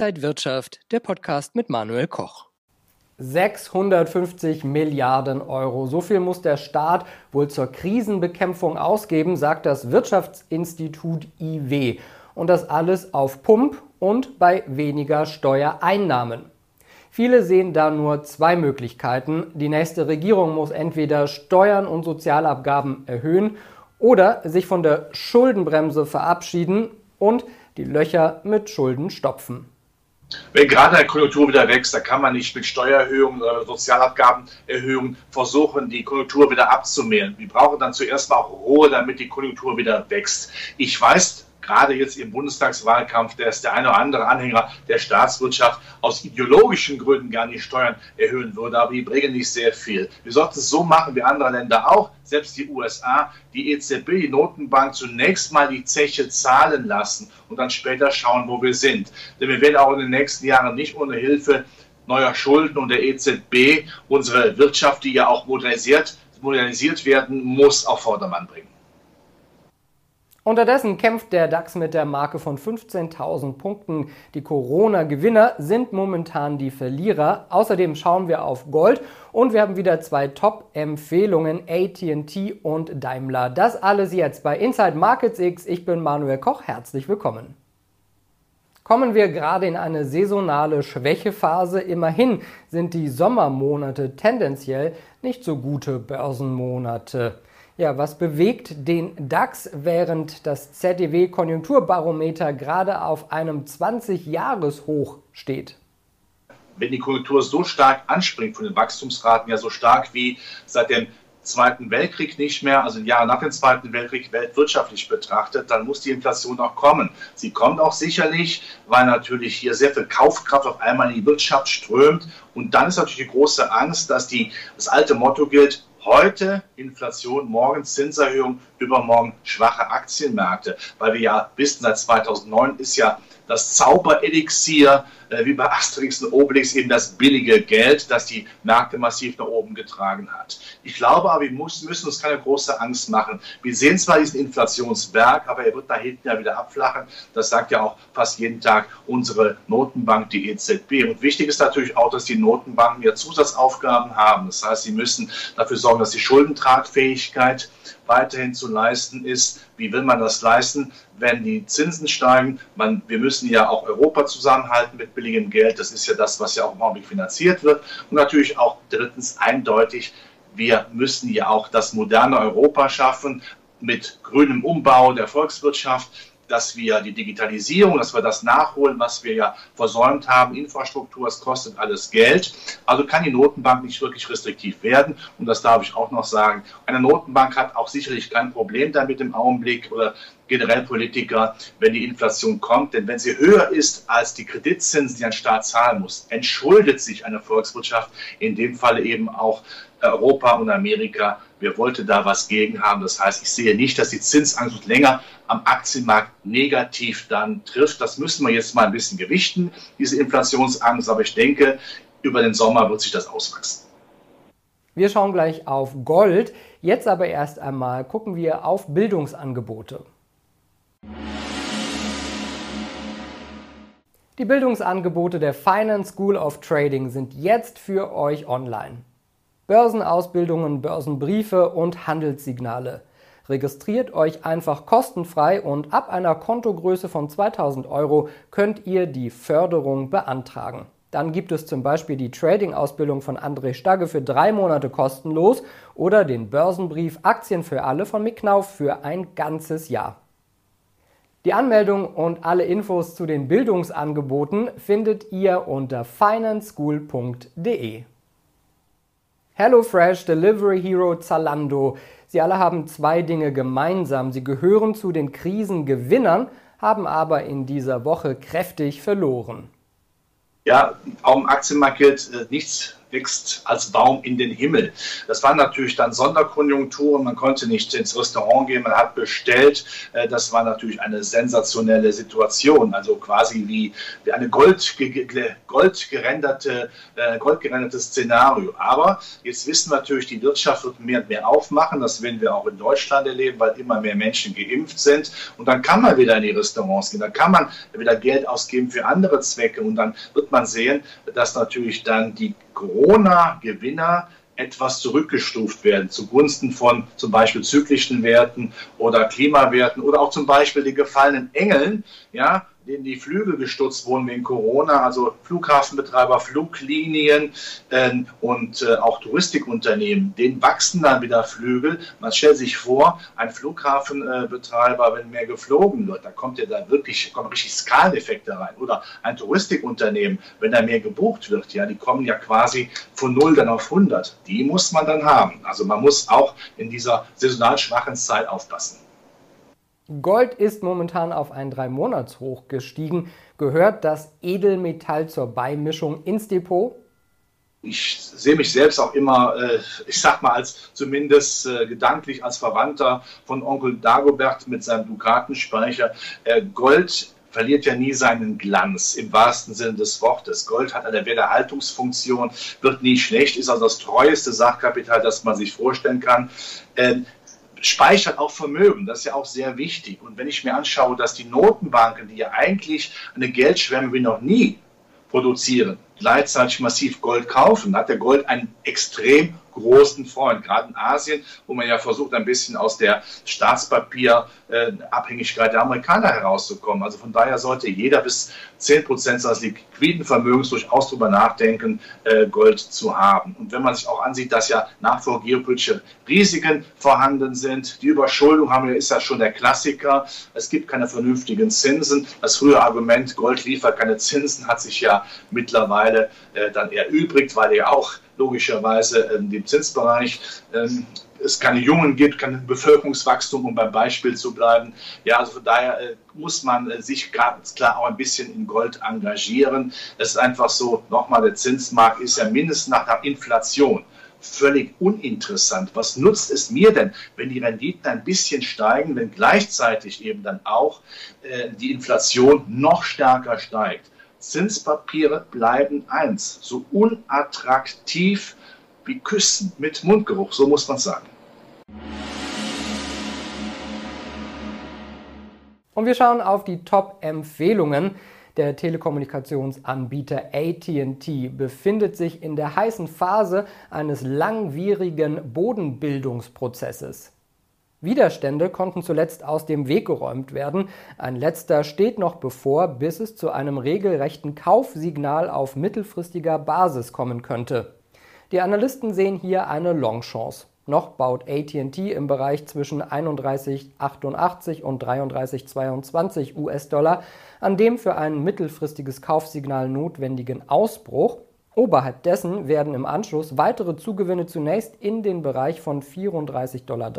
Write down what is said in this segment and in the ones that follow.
Inside Wirtschaft, der Podcast mit Manuel Koch. 650 Milliarden Euro. So viel muss der Staat wohl zur Krisenbekämpfung ausgeben, sagt das Wirtschaftsinstitut IW. Und das alles auf Pump und bei weniger Steuereinnahmen. Viele sehen da nur zwei Möglichkeiten. Die nächste Regierung muss entweder Steuern und Sozialabgaben erhöhen oder sich von der Schuldenbremse verabschieden und die Löcher mit Schulden stopfen. Wenn gerade eine Konjunktur wieder wächst, dann kann man nicht mit Steuererhöhungen oder Sozialabgabenerhöhungen versuchen, die Konjunktur wieder abzumehren. Wir brauchen dann zuerst mal auch Ruhe, damit die Konjunktur wieder wächst. Ich weiß, gerade jetzt im Bundestagswahlkampf, der ist der eine oder andere Anhänger der Staatswirtschaft aus ideologischen Gründen gar nicht Steuern erhöhen würde, aber die bringen nicht sehr viel. Wir sollten es so machen wie andere Länder auch, selbst die USA, die EZB, die Notenbank zunächst mal die Zeche zahlen lassen und dann später schauen, wo wir sind. Denn wir werden auch in den nächsten Jahren nicht ohne Hilfe neuer Schulden und der EZB unsere Wirtschaft, die ja auch modernisiert, modernisiert werden muss, auf Vordermann bringen. Unterdessen kämpft der DAX mit der Marke von 15.000 Punkten. Die Corona-Gewinner sind momentan die Verlierer. Außerdem schauen wir auf Gold und wir haben wieder zwei Top-Empfehlungen, AT&T und Daimler. Das alles jetzt bei Inside Markets X. Ich bin Manuel Koch. Herzlich willkommen. Kommen wir gerade in eine saisonale Schwächephase. Immerhin sind die Sommermonate tendenziell nicht so gute Börsenmonate. Ja, was bewegt den DAX, während das ZDW Konjunkturbarometer gerade auf einem 20-Jahres-Hoch steht? Wenn die Konjunktur so stark anspringt von den Wachstumsraten, ja so stark wie seit dem Zweiten Weltkrieg nicht mehr, also Jahre nach dem Zweiten Weltkrieg weltwirtschaftlich betrachtet, dann muss die Inflation auch kommen. Sie kommt auch sicherlich, weil natürlich hier sehr viel Kaufkraft auf einmal in die Wirtschaft strömt. Und dann ist natürlich die große Angst, dass die, das alte Motto gilt, Heute Inflation, morgen Zinserhöhung, übermorgen schwache Aktienmärkte, weil wir ja wissen, seit 2009 ist ja das Zauberelixier, äh, wie bei Asterix und Obelix, eben das billige Geld, das die Märkte massiv nach oben getragen hat. Ich glaube aber, wir müssen uns keine große Angst machen. Wir sehen zwar diesen Inflationsberg, aber er wird da hinten ja wieder abflachen. Das sagt ja auch fast jeden Tag unsere Notenbank, die EZB. Und wichtig ist natürlich auch, dass die Notenbanken ja Zusatzaufgaben haben. Das heißt, sie müssen dafür sorgen, dass die Schuldentragfähigkeit weiterhin zu leisten ist. Wie will man das leisten, wenn die Zinsen steigen? Man, wir müssen ja auch Europa zusammenhalten mit billigem Geld. Das ist ja das, was ja auch im Augenblick finanziert wird. Und natürlich auch drittens eindeutig, wir müssen ja auch das moderne Europa schaffen mit grünem Umbau der Volkswirtschaft dass wir die Digitalisierung, dass wir das nachholen, was wir ja versäumt haben. Infrastruktur, es kostet alles Geld. Also kann die Notenbank nicht wirklich restriktiv werden. Und das darf ich auch noch sagen. Eine Notenbank hat auch sicherlich kein Problem damit im Augenblick oder generell Politiker, wenn die Inflation kommt. Denn wenn sie höher ist als die Kreditzinsen, die ein Staat zahlen muss, entschuldet sich eine Volkswirtschaft, in dem Falle eben auch Europa und Amerika. Wer wollte da was gegen haben? Das heißt, ich sehe nicht, dass die Zinsangst länger am Aktienmarkt negativ dann trifft. Das müssen wir jetzt mal ein bisschen gewichten, diese Inflationsangst. Aber ich denke, über den Sommer wird sich das auswachsen. Wir schauen gleich auf Gold. Jetzt aber erst einmal gucken wir auf Bildungsangebote. Die Bildungsangebote der Finance School of Trading sind jetzt für euch online. Börsenausbildungen, Börsenbriefe und Handelssignale. Registriert euch einfach kostenfrei und ab einer Kontogröße von 2000 Euro könnt ihr die Förderung beantragen. Dann gibt es zum Beispiel die Trading-Ausbildung von André Stagge für drei Monate kostenlos oder den Börsenbrief Aktien für alle von Micknauf für ein ganzes Jahr. Die Anmeldung und alle Infos zu den Bildungsangeboten findet ihr unter financeschool.de. HelloFresh, Delivery Hero, Zalando. Sie alle haben zwei Dinge gemeinsam. Sie gehören zu den Krisengewinnern, haben aber in dieser Woche kräftig verloren. Ja, auch im Aktienmarkt äh, nichts wächst als Baum in den Himmel. Das waren natürlich dann Sonderkonjunkturen. Man konnte nicht ins Restaurant gehen, man hat bestellt. Äh, das war natürlich eine sensationelle Situation. Also quasi wie, eine Gold, goldgerenderte, äh, Szenario. Aber jetzt wissen wir natürlich, die Wirtschaft wird mehr und mehr aufmachen. Das werden wir auch in Deutschland erleben, weil immer mehr Menschen geimpft sind. Und dann kann man wieder in die Restaurants gehen. Dann kann man wieder Geld ausgeben für andere Zwecke. Und dann wird man sehen, dass natürlich dann die Corona-Gewinner etwas zurückgestuft werden zugunsten von zum Beispiel zyklischen Werten oder Klimawerten oder auch zum Beispiel den gefallenen Engeln, ja, denen die Flügel gestutzt wurden wegen Corona, also Flughafenbetreiber, Fluglinien äh, und äh, auch Touristikunternehmen, denen wachsen dann wieder Flügel. Man stellt sich vor, ein Flughafenbetreiber, wenn mehr geflogen wird, da kommt ja da wirklich, kommen richtig Skaleneffekte rein. Oder ein Touristikunternehmen, wenn da mehr gebucht wird, ja, die kommen ja quasi von 0 dann auf 100. Die muss man dann haben. Also man muss auch in dieser saisonal schwachen Zeit aufpassen. Gold ist momentan auf ein Drei-Monats-Hoch gestiegen. Gehört das Edelmetall zur Beimischung ins Depot? Ich sehe mich selbst auch immer, äh, ich sag mal, als zumindest äh, gedanklich als Verwandter von Onkel Dagobert mit seinem Dukatenspeicher. Äh, Gold verliert ja nie seinen Glanz im wahrsten Sinne des Wortes. Gold hat eine Werterhaltungsfunktion, wird nie schlecht, ist also das treueste Sachkapital, das man sich vorstellen kann. Speichert auch Vermögen, das ist ja auch sehr wichtig. Und wenn ich mir anschaue, dass die Notenbanken, die ja eigentlich eine Geldschwemme wie noch nie produzieren, gleichzeitig massiv Gold kaufen, hat der Gold einen extrem großen Freund, gerade in Asien, wo man ja versucht, ein bisschen aus der Staatspapierabhängigkeit der Amerikaner herauszukommen. Also von daher sollte jeder bis 10 Prozent seines liquiden Vermögens durchaus darüber nachdenken, äh, Gold zu haben. Und wenn man sich auch ansieht, dass ja nach vor geopolitische Risiken vorhanden sind, die Überschuldung haben wir, ist ja schon der Klassiker. Es gibt keine vernünftigen Zinsen. Das frühe Argument, Gold liefert keine Zinsen, hat sich ja mittlerweile äh, dann erübrigt, weil er auch logischerweise ähm, dem Zinsbereich ähm, es keine Jungen gibt, kein Bevölkerungswachstum, um beim Beispiel zu bleiben. Ja, also von daher äh, muss man äh, sich ganz klar auch ein bisschen in Gold engagieren. Es ist einfach so, nochmal, der Zinsmarkt ist ja mindestens nach der Inflation völlig uninteressant. Was nutzt es mir denn, wenn die Renditen ein bisschen steigen, wenn gleichzeitig eben dann auch die Inflation noch stärker steigt? Zinspapiere bleiben eins, so unattraktiv wie Küssen mit Mundgeruch, so muss man sagen. Und wir schauen auf die Top-Empfehlungen. Der Telekommunikationsanbieter ATT befindet sich in der heißen Phase eines langwierigen Bodenbildungsprozesses. Widerstände konnten zuletzt aus dem Weg geräumt werden. Ein letzter steht noch bevor, bis es zu einem regelrechten Kaufsignal auf mittelfristiger Basis kommen könnte. Die Analysten sehen hier eine Longchance. Noch baut ATT im Bereich zwischen 31,88 und 33,22 US-Dollar an dem für ein mittelfristiges Kaufsignal notwendigen Ausbruch Oberhalb dessen werden im Anschluss weitere Zugewinne zunächst in den Bereich von 34,30 Dollar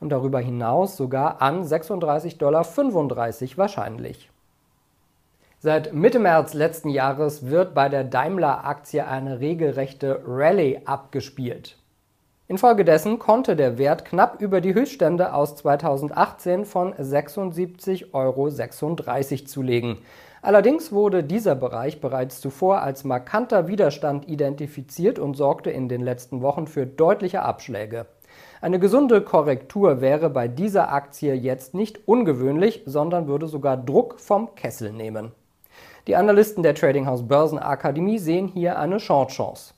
und darüber hinaus sogar an 36,35 Dollar wahrscheinlich. Seit Mitte März letzten Jahres wird bei der Daimler-Aktie eine regelrechte Rallye abgespielt. Infolgedessen konnte der Wert knapp über die Höchststände aus 2018 von 76,36 Euro zulegen. Allerdings wurde dieser Bereich bereits zuvor als markanter Widerstand identifiziert und sorgte in den letzten Wochen für deutliche Abschläge. Eine gesunde Korrektur wäre bei dieser Aktie jetzt nicht ungewöhnlich, sondern würde sogar Druck vom Kessel nehmen. Die Analysten der Tradinghouse Börsenakademie sehen hier eine Short-Chance.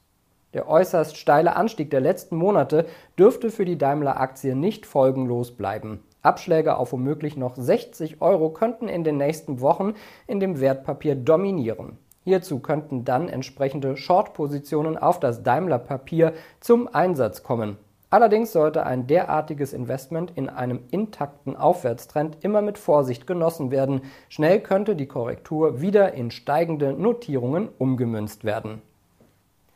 Der äußerst steile Anstieg der letzten Monate dürfte für die Daimler-Aktie nicht folgenlos bleiben. Abschläge auf womöglich noch 60 Euro könnten in den nächsten Wochen in dem Wertpapier dominieren. Hierzu könnten dann entsprechende Short-Positionen auf das Daimler-Papier zum Einsatz kommen. Allerdings sollte ein derartiges Investment in einem intakten Aufwärtstrend immer mit Vorsicht genossen werden. Schnell könnte die Korrektur wieder in steigende Notierungen umgemünzt werden.